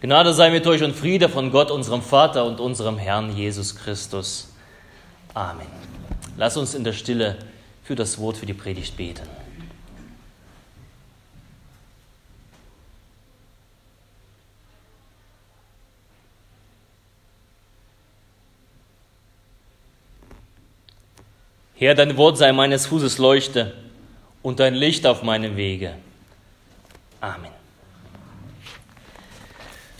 Gnade sei mit euch und Friede von Gott, unserem Vater und unserem Herrn Jesus Christus. Amen. Lass uns in der Stille für das Wort, für die Predigt beten. Herr, dein Wort sei meines Fußes Leuchte und dein Licht auf meinem Wege. Amen.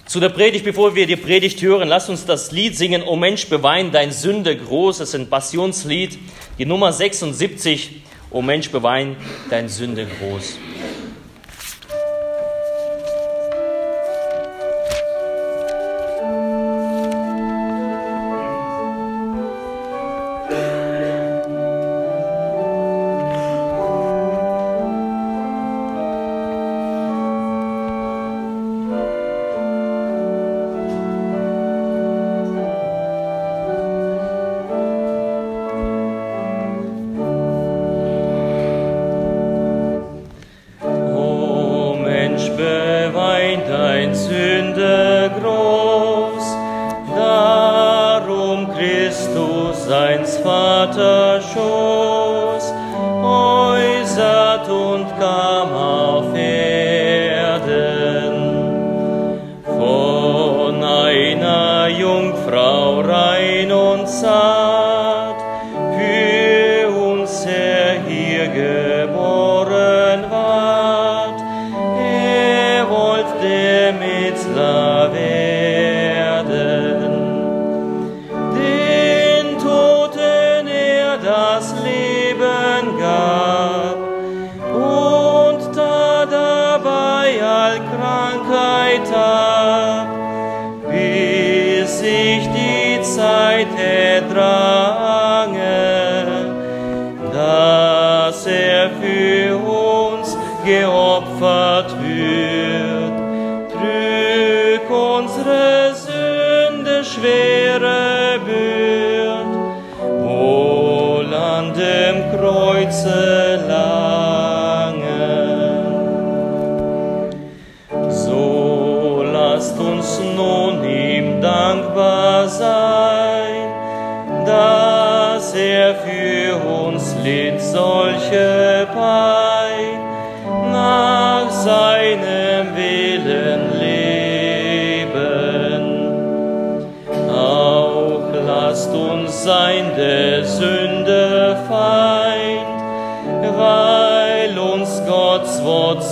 Zu der Predigt, bevor wir die Predigt hören, lass uns das Lied singen, O Mensch, bewein dein Sünde groß. Es ist ein Passionslied, die Nummer 76, O Mensch, bewein dein Sünde groß.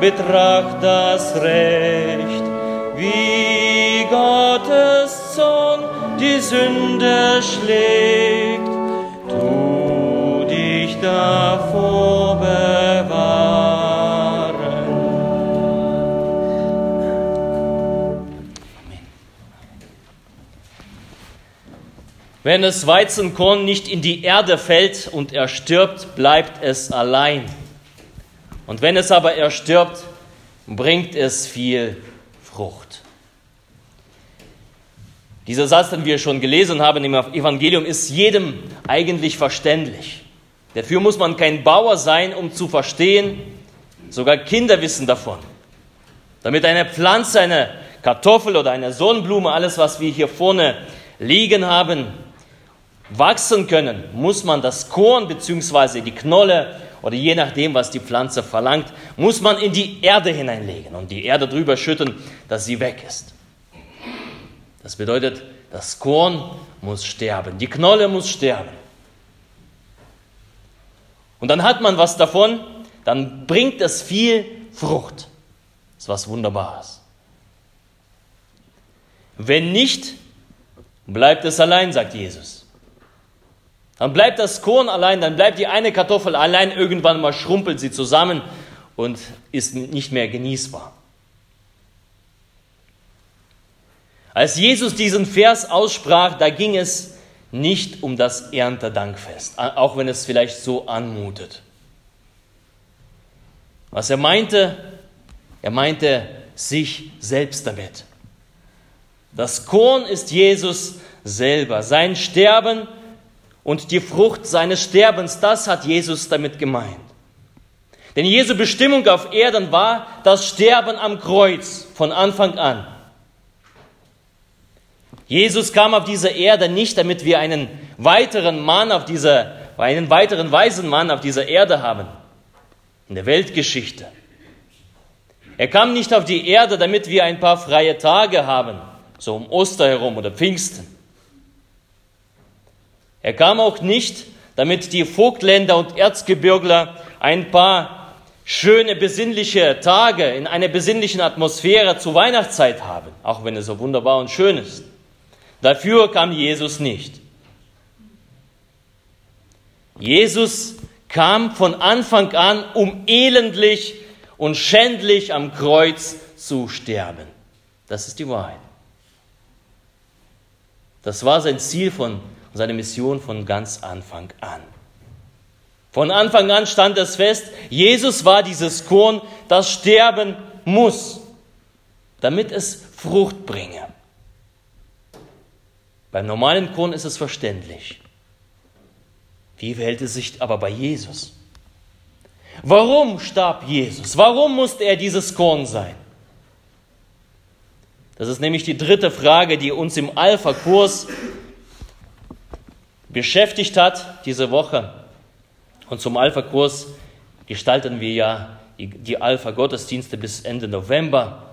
betracht das Recht, wie Gottes Zorn die Sünde schlägt. Tu dich davor Wenn das Weizenkorn nicht in die Erde fällt und er stirbt, bleibt es allein. Und wenn es aber erstirbt, bringt es viel Frucht. Dieser Satz, den wir schon gelesen haben im Evangelium, ist jedem eigentlich verständlich. Dafür muss man kein Bauer sein, um zu verstehen. Sogar Kinder wissen davon. Damit eine Pflanze, eine Kartoffel oder eine Sonnenblume, alles, was wir hier vorne liegen haben, wachsen können, muss man das Korn bzw. die Knolle oder je nachdem, was die Pflanze verlangt, muss man in die Erde hineinlegen und die Erde drüber schütten, dass sie weg ist. Das bedeutet, das Korn muss sterben, die Knolle muss sterben. Und dann hat man was davon, dann bringt es viel Frucht. Das ist was Wunderbares. Wenn nicht, bleibt es allein, sagt Jesus. Dann bleibt das Korn allein, dann bleibt die eine Kartoffel allein, irgendwann mal schrumpelt sie zusammen und ist nicht mehr genießbar. Als Jesus diesen Vers aussprach, da ging es nicht um das Erntedankfest, auch wenn es vielleicht so anmutet. Was er meinte, er meinte sich selbst damit. Das Korn ist Jesus selber, sein Sterben und die Frucht seines Sterbens, das hat Jesus damit gemeint. Denn Jesu Bestimmung auf Erden war das Sterben am Kreuz von Anfang an. Jesus kam auf diese Erde nicht, damit wir einen weiteren Mann auf dieser, einen weiteren weisen Mann auf dieser Erde haben, in der Weltgeschichte. Er kam nicht auf die Erde, damit wir ein paar freie Tage haben, so um Oster herum oder Pfingsten. Er kam auch nicht, damit die Vogtländer und Erzgebirgler ein paar schöne besinnliche Tage in einer besinnlichen Atmosphäre zur Weihnachtszeit haben, auch wenn es so wunderbar und schön ist. Dafür kam Jesus nicht. Jesus kam von Anfang an, um elendlich und schändlich am Kreuz zu sterben. Das ist die Wahrheit. Das war sein Ziel von seine Mission von ganz Anfang an. Von Anfang an stand es fest, Jesus war dieses Korn, das sterben muss, damit es Frucht bringe. Beim normalen Korn ist es verständlich. Wie verhält es sich aber bei Jesus? Warum starb Jesus? Warum musste er dieses Korn sein? Das ist nämlich die dritte Frage, die uns im Alpha-Kurs beschäftigt hat diese Woche. Und zum Alpha-Kurs gestalten wir ja die Alpha-Gottesdienste bis Ende November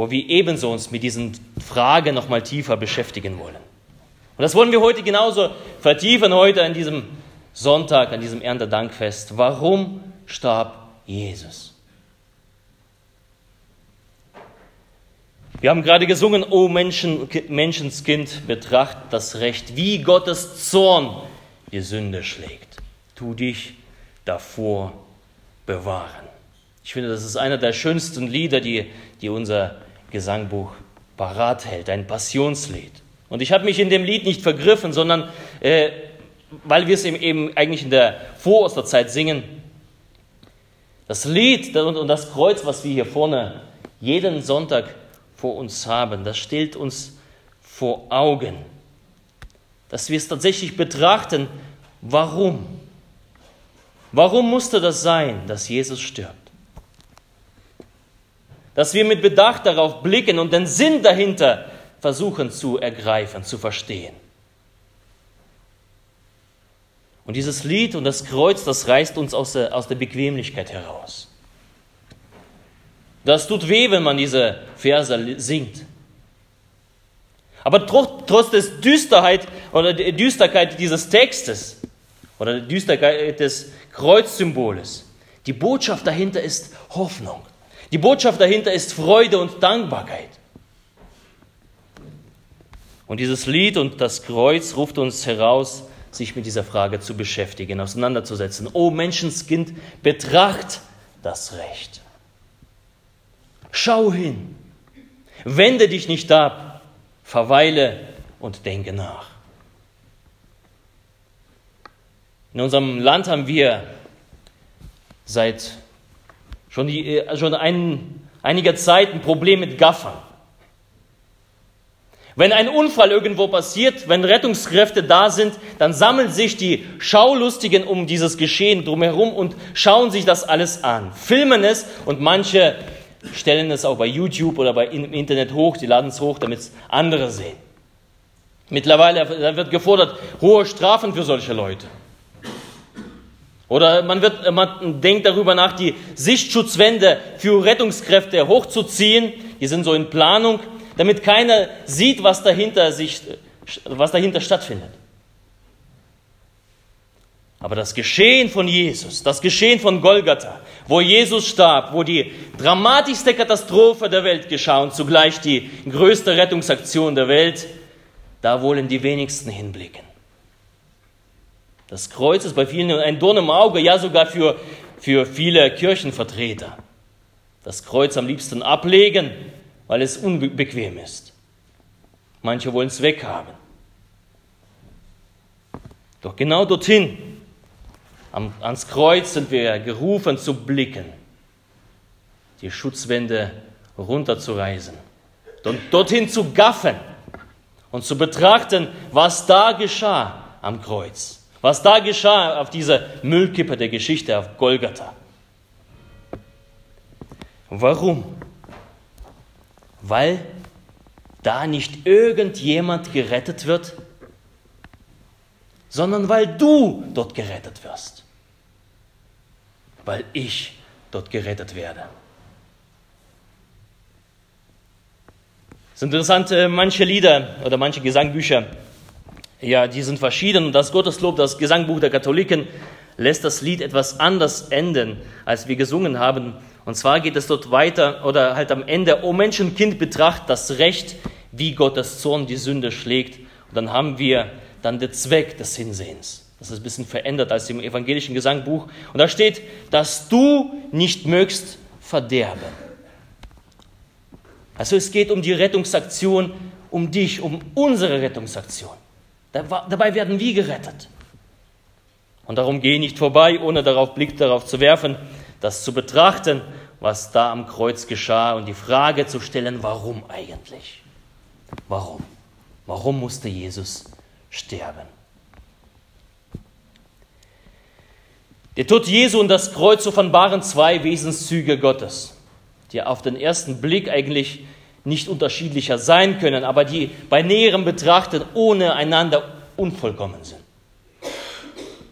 wo wir ebenso uns mit diesen Fragen nochmal tiefer beschäftigen wollen. Und das wollen wir heute genauso vertiefen, heute an diesem Sonntag, an diesem Erntedankfest. Warum starb Jesus? Wir haben gerade gesungen, O Menschen, Menschenskind, betracht das Recht, wie Gottes Zorn die Sünde schlägt. Tu dich davor bewahren. Ich finde, das ist einer der schönsten Lieder, die, die unser Gesangbuch parat hält, ein Passionslied. Und ich habe mich in dem Lied nicht vergriffen, sondern äh, weil wir es eben eigentlich in der Vorosterzeit singen. Das Lied und das Kreuz, was wir hier vorne jeden Sonntag vor uns haben, das stellt uns vor Augen, dass wir es tatsächlich betrachten, warum. Warum musste das sein, dass Jesus stirbt? dass wir mit Bedacht darauf blicken und den Sinn dahinter versuchen zu ergreifen, zu verstehen. Und dieses Lied und das Kreuz, das reißt uns aus der, aus der Bequemlichkeit heraus. Das tut weh, wenn man diese Verse singt. Aber trotz, des Düsterheit oder der Düsterkeit dieses Textes oder der Düsterkeit des Kreuzsymboles, die Botschaft dahinter ist Hoffnung. Die Botschaft dahinter ist Freude und Dankbarkeit. Und dieses Lied und das Kreuz ruft uns heraus, sich mit dieser Frage zu beschäftigen, auseinanderzusetzen. O Menschenskind, betracht das Recht. Schau hin, wende dich nicht ab, verweile und denke nach. In unserem Land haben wir seit schon, die, äh, schon ein, einiger Zeit ein Problem mit Gaffern. Wenn ein Unfall irgendwo passiert, wenn Rettungskräfte da sind, dann sammeln sich die Schaulustigen um dieses Geschehen drumherum und schauen sich das alles an, filmen es und manche stellen es auch bei YouTube oder bei im Internet hoch, die laden es hoch, damit es andere sehen. Mittlerweile wird gefordert hohe Strafen für solche Leute. Oder man, wird, man denkt darüber nach, die Sichtschutzwände für Rettungskräfte hochzuziehen. Die sind so in Planung, damit keiner sieht, was dahinter, sich, was dahinter stattfindet. Aber das Geschehen von Jesus, das Geschehen von Golgatha, wo Jesus starb, wo die dramatischste Katastrophe der Welt geschah und zugleich die größte Rettungsaktion der Welt, da wollen die wenigsten hinblicken. Das Kreuz ist bei vielen ein Dorn im Auge, ja sogar für, für viele Kirchenvertreter. Das Kreuz am liebsten ablegen, weil es unbequem ist. Manche wollen es weghaben. Doch genau dorthin, ans Kreuz sind wir gerufen zu blicken, die Schutzwände runterzureißen und dorthin zu gaffen und zu betrachten, was da geschah am Kreuz, was da geschah auf dieser Müllkippe der Geschichte auf Golgatha. Warum? Weil da nicht irgendjemand gerettet wird, sondern weil du dort gerettet wirst, weil ich dort gerettet werde. Es ist interessant, äh, manche Lieder oder manche Gesangbücher, ja, die sind verschieden und das Gotteslob, das Gesangbuch der Katholiken, lässt das Lied etwas anders enden, als wir gesungen haben. Und zwar geht es dort weiter oder halt am Ende, O Menschenkind, betracht das Recht, wie Gottes Zorn die Sünde schlägt. Und dann haben wir dann den Zweck des Hinsehens. Das ist ein bisschen verändert als im evangelischen Gesangbuch. Und da steht, dass du nicht mögst verderben. Also es geht um die Rettungsaktion, um dich, um unsere Rettungsaktion. Dabei werden wir gerettet. Und darum geh nicht vorbei, ohne darauf Blick darauf zu werfen, das zu betrachten, was da am Kreuz geschah und die Frage zu stellen, warum eigentlich? Warum? Warum musste Jesus sterben? Der Tod Jesu und das Kreuz offenbaren zwei Wesenszüge Gottes, die auf den ersten Blick eigentlich nicht unterschiedlicher sein können, aber die bei näherem Betrachten ohne einander unvollkommen sind.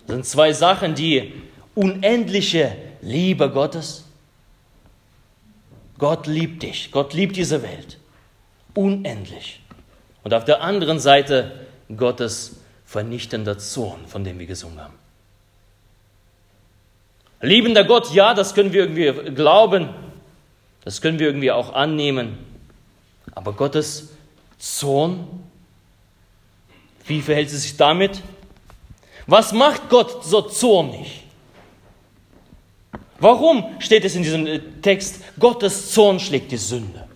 Das sind zwei Sachen, die unendliche Liebe Gottes. Gott liebt dich, Gott liebt diese Welt unendlich. Und auf der anderen Seite Gottes vernichtender Zorn, von dem wir gesungen haben. Liebender Gott, ja, das können wir irgendwie glauben, das können wir irgendwie auch annehmen. Aber Gottes Zorn, wie verhält es sich damit? Was macht Gott so zornig? Warum steht es in diesem äh, Text, Gottes Zorn schlägt die Sünde?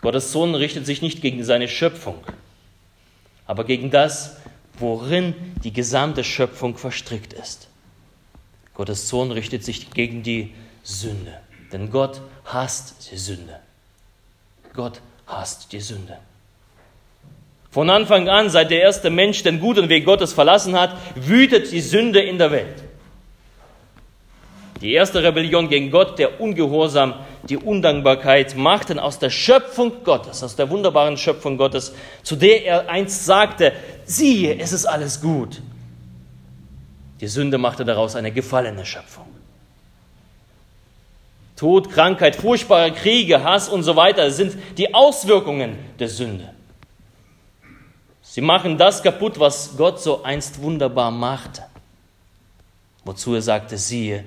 Gottes Zorn richtet sich nicht gegen seine Schöpfung, aber gegen das, worin die gesamte Schöpfung verstrickt ist. Gottes Zorn richtet sich gegen die Sünde, denn Gott hasst die Sünde. Gott hasst die Sünde. Von Anfang an, seit der erste Mensch den guten Weg Gottes verlassen hat, wütet die Sünde in der Welt. Die erste Rebellion gegen Gott, der Ungehorsam, die Undankbarkeit machten aus der Schöpfung Gottes, aus der wunderbaren Schöpfung Gottes, zu der er einst sagte, siehe, es ist alles gut. Die Sünde machte daraus eine gefallene Schöpfung. Tod, Krankheit, furchtbare Kriege, Hass und so weiter sind die Auswirkungen der Sünde. Sie machen das kaputt, was Gott so einst wunderbar machte. Wozu er sagte, siehe,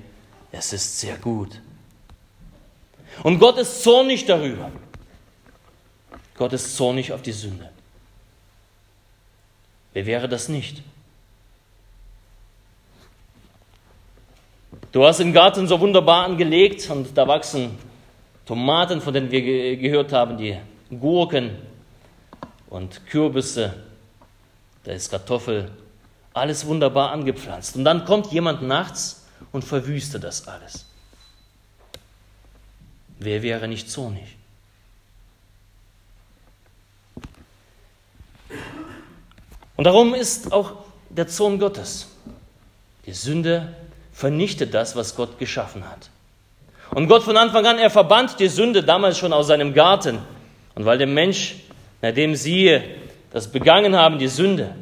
es ist sehr gut. Und Gott ist zornig darüber. Gott ist zornig auf die Sünde. Wer wäre das nicht? Du hast den Garten so wunderbar angelegt und da wachsen Tomaten, von denen wir gehört haben, die Gurken und Kürbisse da ist Kartoffel, alles wunderbar angepflanzt. Und dann kommt jemand nachts und verwüstet das alles. Wer wäre nicht zornig? Und darum ist auch der Zorn Gottes. Die Sünde vernichtet das, was Gott geschaffen hat. Und Gott von Anfang an, er verbannt die Sünde damals schon aus seinem Garten. Und weil der Mensch, nachdem sie das begangen haben, die Sünde,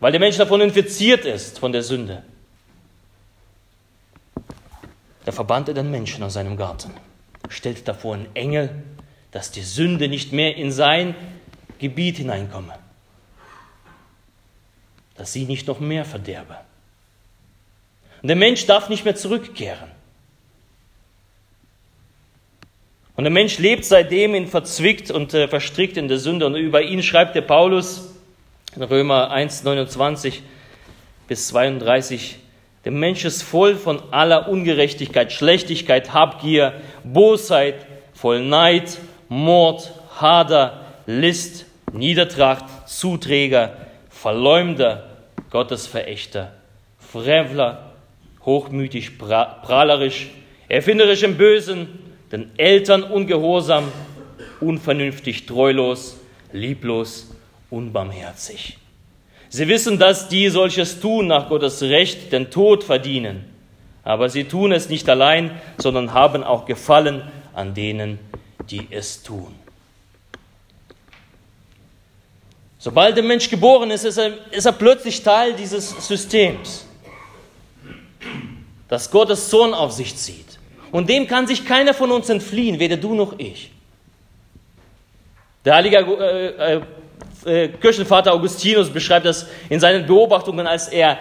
weil der Mensch davon infiziert ist, von der Sünde. Da verbannt er den Menschen aus seinem Garten, stellt davor einen Engel, dass die Sünde nicht mehr in sein Gebiet hineinkomme, dass sie nicht noch mehr verderbe. Und der Mensch darf nicht mehr zurückkehren. Und der Mensch lebt seitdem in verzwickt und äh, verstrickt in der Sünde. Und über ihn schreibt der Paulus in Römer 1, 29 bis 32, der Mensch ist voll von aller Ungerechtigkeit, Schlechtigkeit, Habgier, Bosheit, voll Neid, Mord, Hader, List, Niedertracht, Zuträger, Verleumder, Gottesverächter, Frevler, hochmütig, prahlerisch, erfinderisch im Bösen, den Eltern ungehorsam, unvernünftig, treulos, lieblos, unbarmherzig. Sie wissen, dass die solches tun nach Gottes Recht den Tod verdienen. Aber sie tun es nicht allein, sondern haben auch Gefallen an denen, die es tun. Sobald der Mensch geboren ist, ist er, ist er plötzlich Teil dieses Systems, das Gottes Sohn auf sich zieht. Und dem kann sich keiner von uns entfliehen, weder du noch ich. Der heilige äh, Kirchenvater Augustinus beschreibt das in seinen Beobachtungen, als er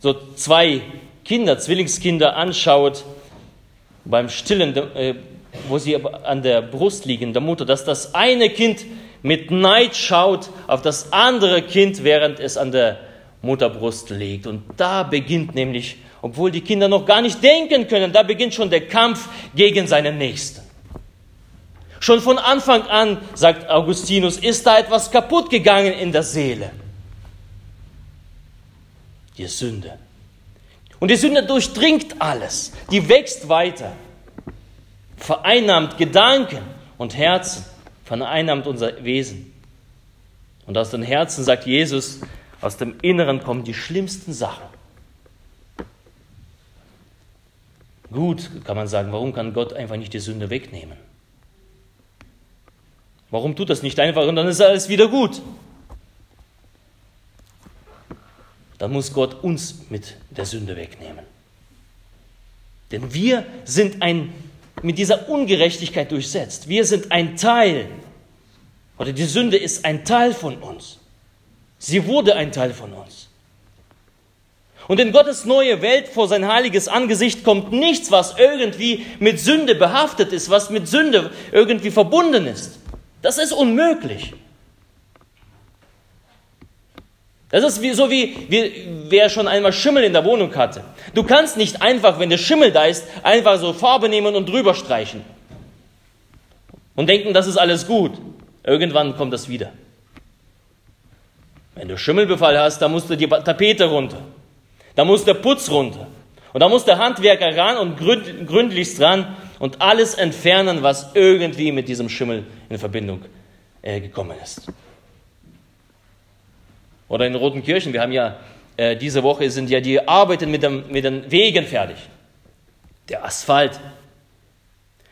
so zwei Kinder, Zwillingskinder anschaut beim Stillen, äh, wo sie an der Brust liegen, der Mutter, dass das eine Kind mit Neid schaut auf das andere Kind, während es an der Mutterbrust liegt. Und da beginnt nämlich, obwohl die Kinder noch gar nicht denken können, da beginnt schon der Kampf gegen seinen Nächsten. Schon von Anfang an, sagt Augustinus, ist da etwas kaputt gegangen in der Seele. Die Sünde. Und die Sünde durchdringt alles. Die wächst weiter. Vereinnahmt Gedanken und Herzen. Vereinnahmt unser Wesen. Und aus den Herzen, sagt Jesus, aus dem Inneren kommen die schlimmsten Sachen. Gut, kann man sagen, warum kann Gott einfach nicht die Sünde wegnehmen? Warum tut das nicht einfach und dann ist alles wieder gut? Dann muss Gott uns mit der Sünde wegnehmen. Denn wir sind ein, mit dieser Ungerechtigkeit durchsetzt. Wir sind ein Teil, oder die Sünde ist ein Teil von uns. Sie wurde ein Teil von uns. Und in Gottes neue Welt vor sein heiliges Angesicht kommt nichts, was irgendwie mit Sünde behaftet ist, was mit Sünde irgendwie verbunden ist. Das ist unmöglich. Das ist wie, so wie, wie wer schon einmal Schimmel in der Wohnung hatte. Du kannst nicht einfach, wenn der Schimmel da ist, einfach so Farbe nehmen und drüber streichen. Und denken, das ist alles gut. Irgendwann kommt das wieder. Wenn du Schimmelbefall hast, dann musst du die Tapete runter. Da muss der Putz runter. Und da muss der Handwerker ran und gründlichst ran und alles entfernen, was irgendwie mit diesem Schimmel in Verbindung äh, gekommen ist. Oder in Roten Kirchen, wir haben ja äh, diese Woche sind ja die Arbeiten mit, dem, mit den Wegen fertig. Der Asphalt.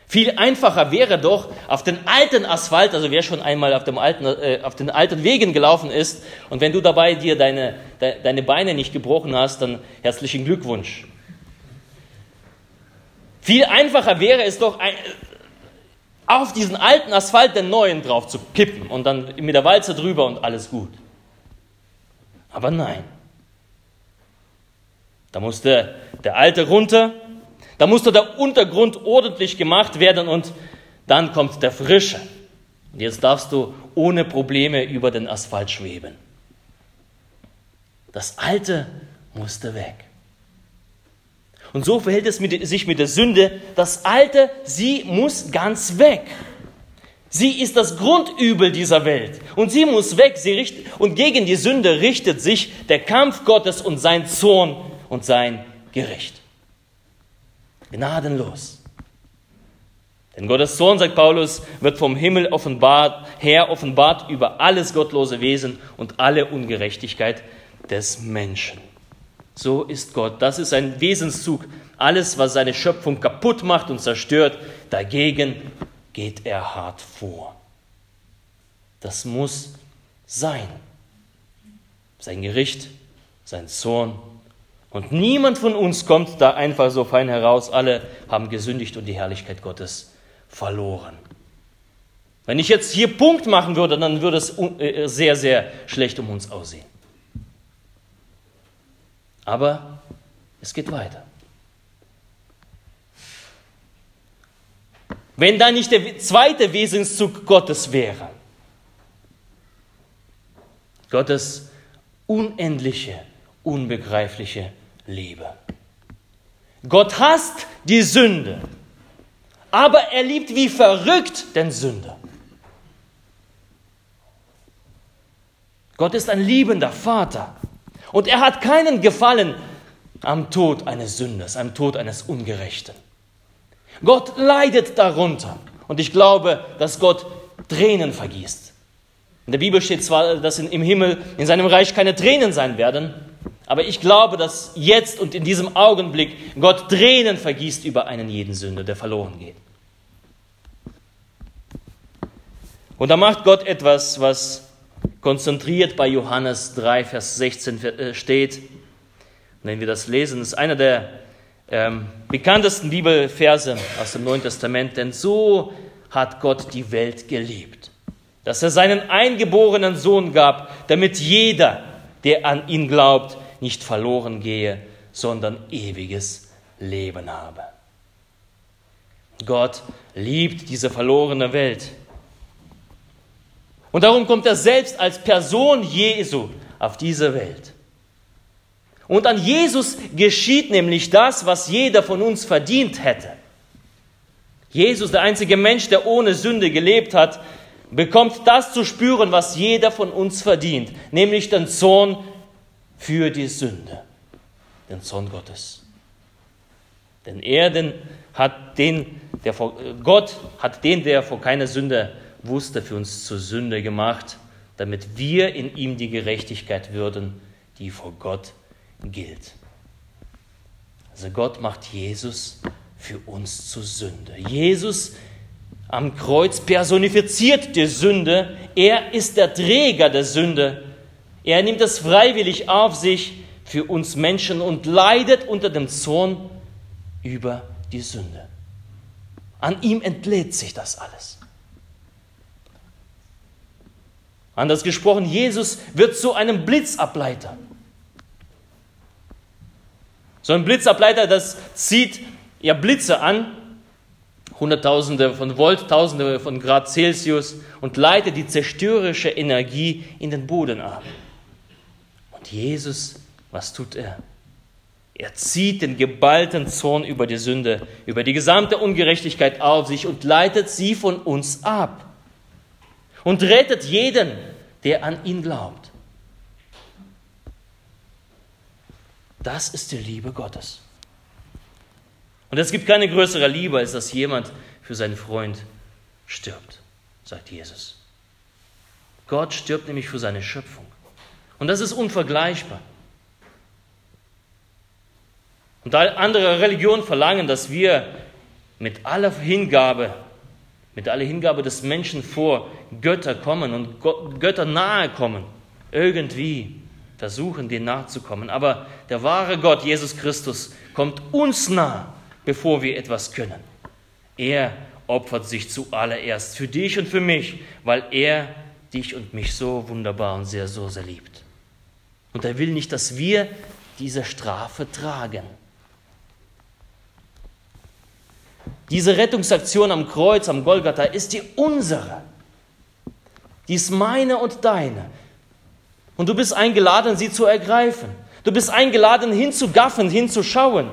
Viel einfacher wäre doch auf den alten Asphalt, also wer schon einmal auf, dem alten, äh, auf den alten Wegen gelaufen ist und wenn du dabei dir deine, de, deine Beine nicht gebrochen hast, dann herzlichen Glückwunsch. Viel einfacher wäre es doch, auf diesen alten Asphalt den neuen drauf zu kippen und dann mit der Walze drüber und alles gut. Aber nein. Da musste der alte runter, da musste der Untergrund ordentlich gemacht werden und dann kommt der frische. Und jetzt darfst du ohne Probleme über den Asphalt schweben. Das alte musste weg. Und so verhält es mit, sich mit der Sünde. Das Alte, sie muss ganz weg. Sie ist das Grundübel dieser Welt. Und sie muss weg. Sie richt, und gegen die Sünde richtet sich der Kampf Gottes und sein Zorn und sein Gericht. Gnadenlos. Denn Gottes Zorn, sagt Paulus, wird vom Himmel offenbart, her offenbart über alles gottlose Wesen und alle Ungerechtigkeit des Menschen. So ist Gott. Das ist ein Wesenszug. Alles, was seine Schöpfung kaputt macht und zerstört, dagegen geht er hart vor. Das muss sein. Sein Gericht, sein Zorn. Und niemand von uns kommt da einfach so fein heraus. Alle haben gesündigt und die Herrlichkeit Gottes verloren. Wenn ich jetzt hier Punkt machen würde, dann würde es äh, sehr, sehr schlecht um uns aussehen. Aber es geht weiter. Wenn da nicht der zweite Wesenszug Gottes wäre, Gottes unendliche, unbegreifliche Liebe. Gott hasst die Sünde, aber er liebt wie verrückt den Sünder. Gott ist ein liebender Vater und er hat keinen Gefallen am Tod eines Sünders, am Tod eines Ungerechten. Gott leidet darunter und ich glaube, dass Gott Tränen vergießt. In der Bibel steht zwar, dass im Himmel, in seinem Reich keine Tränen sein werden, aber ich glaube, dass jetzt und in diesem Augenblick Gott Tränen vergießt über einen jeden Sünder, der verloren geht. Und da macht Gott etwas, was konzentriert bei Johannes 3, Vers 16 äh, steht. Wenn wir das lesen, ist einer der ähm, bekanntesten Bibelverse aus dem Neuen Testament, denn so hat Gott die Welt geliebt, dass er seinen eingeborenen Sohn gab, damit jeder, der an ihn glaubt, nicht verloren gehe, sondern ewiges Leben habe. Gott liebt diese verlorene Welt. Und darum kommt er selbst als Person Jesu auf diese Welt. Und an Jesus geschieht nämlich das, was jeder von uns verdient hätte. Jesus, der einzige Mensch, der ohne Sünde gelebt hat, bekommt das zu spüren, was jeder von uns verdient, nämlich den Zorn für die Sünde, den Zorn Gottes. Denn er den, hat den, der vor, Gott hat den, der vor keiner Sünde wusste, für uns zur Sünde gemacht, damit wir in ihm die Gerechtigkeit würden, die vor Gott gilt. Also Gott macht Jesus für uns zur Sünde. Jesus am Kreuz personifiziert die Sünde. Er ist der Träger der Sünde. Er nimmt es freiwillig auf sich für uns Menschen und leidet unter dem Zorn über die Sünde. An ihm entlädt sich das alles. Anders gesprochen, Jesus wird zu einem Blitzableiter. So ein Blitzableiter, das zieht ja Blitze an, Hunderttausende von Volt, Tausende von Grad Celsius und leitet die zerstörerische Energie in den Boden ab. Und Jesus, was tut er? Er zieht den geballten Zorn über die Sünde, über die gesamte Ungerechtigkeit auf sich und leitet sie von uns ab. Und rettet jeden, der an ihn glaubt. Das ist die Liebe Gottes. Und es gibt keine größere Liebe, als dass jemand für seinen Freund stirbt, sagt Jesus. Gott stirbt nämlich für seine Schöpfung. Und das ist unvergleichbar. Und andere Religionen verlangen, dass wir mit aller Hingabe, mit aller Hingabe des Menschen vor Götter kommen und Götter nahe kommen, irgendwie versuchen, denen nahe zu kommen. Aber der wahre Gott, Jesus Christus, kommt uns nah, bevor wir etwas können. Er opfert sich zuallererst für dich und für mich, weil er dich und mich so wunderbar und sehr, so sehr liebt. Und er will nicht, dass wir diese Strafe tragen. Diese Rettungsaktion am Kreuz, am Golgatha, ist die unsere. Die ist meine und deine. Und du bist eingeladen, sie zu ergreifen. Du bist eingeladen, hinzugaffen, hinzuschauen.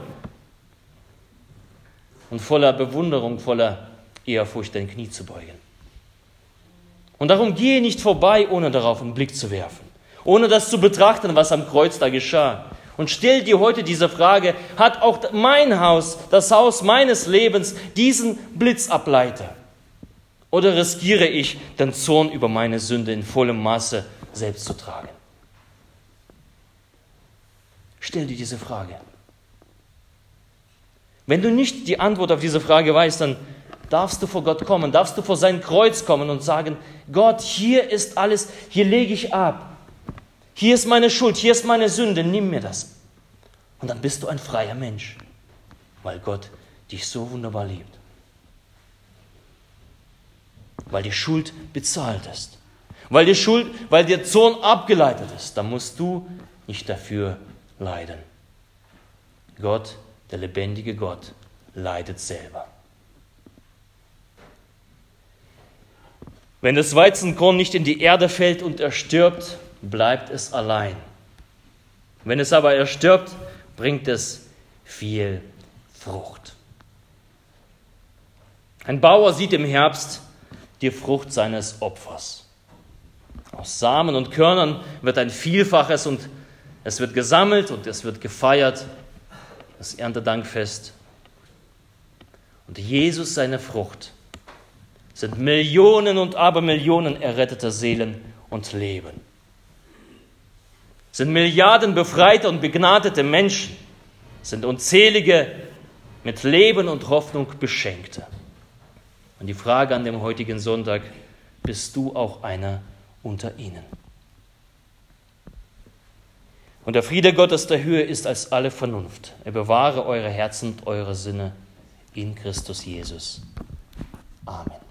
Und voller Bewunderung, voller Ehrfurcht dein Knie zu beugen. Und darum gehe nicht vorbei, ohne darauf einen Blick zu werfen ohne das zu betrachten, was am Kreuz da geschah. Und stell dir heute diese Frage, hat auch mein Haus, das Haus meines Lebens, diesen Blitzableiter? Oder riskiere ich, den Zorn über meine Sünde in vollem Maße selbst zu tragen? Stell dir diese Frage. Wenn du nicht die Antwort auf diese Frage weißt, dann darfst du vor Gott kommen, darfst du vor sein Kreuz kommen und sagen, Gott, hier ist alles, hier lege ich ab. Hier ist meine Schuld, hier ist meine Sünde, nimm mir das. Und dann bist du ein freier Mensch, weil Gott dich so wunderbar liebt. Weil die Schuld bezahlt ist. Weil die Schuld, weil der Zorn abgeleitet ist, dann musst du nicht dafür leiden. Gott, der lebendige Gott, leidet selber. Wenn das Weizenkorn nicht in die Erde fällt und er stirbt, bleibt es allein. Wenn es aber erstirbt, bringt es viel Frucht. Ein Bauer sieht im Herbst die Frucht seines Opfers. Aus Samen und Körnern wird ein Vielfaches und es wird gesammelt und es wird gefeiert, das Erntedankfest. Und Jesus, seine Frucht, sind Millionen und Abermillionen erretteter Seelen und Leben. Sind Milliarden befreite und begnadete Menschen, sind unzählige mit Leben und Hoffnung beschenkte. Und die Frage an dem heutigen Sonntag, bist du auch einer unter ihnen? Und der Friede Gottes der Höhe ist als alle Vernunft. Er bewahre eure Herzen und eure Sinne in Christus Jesus. Amen.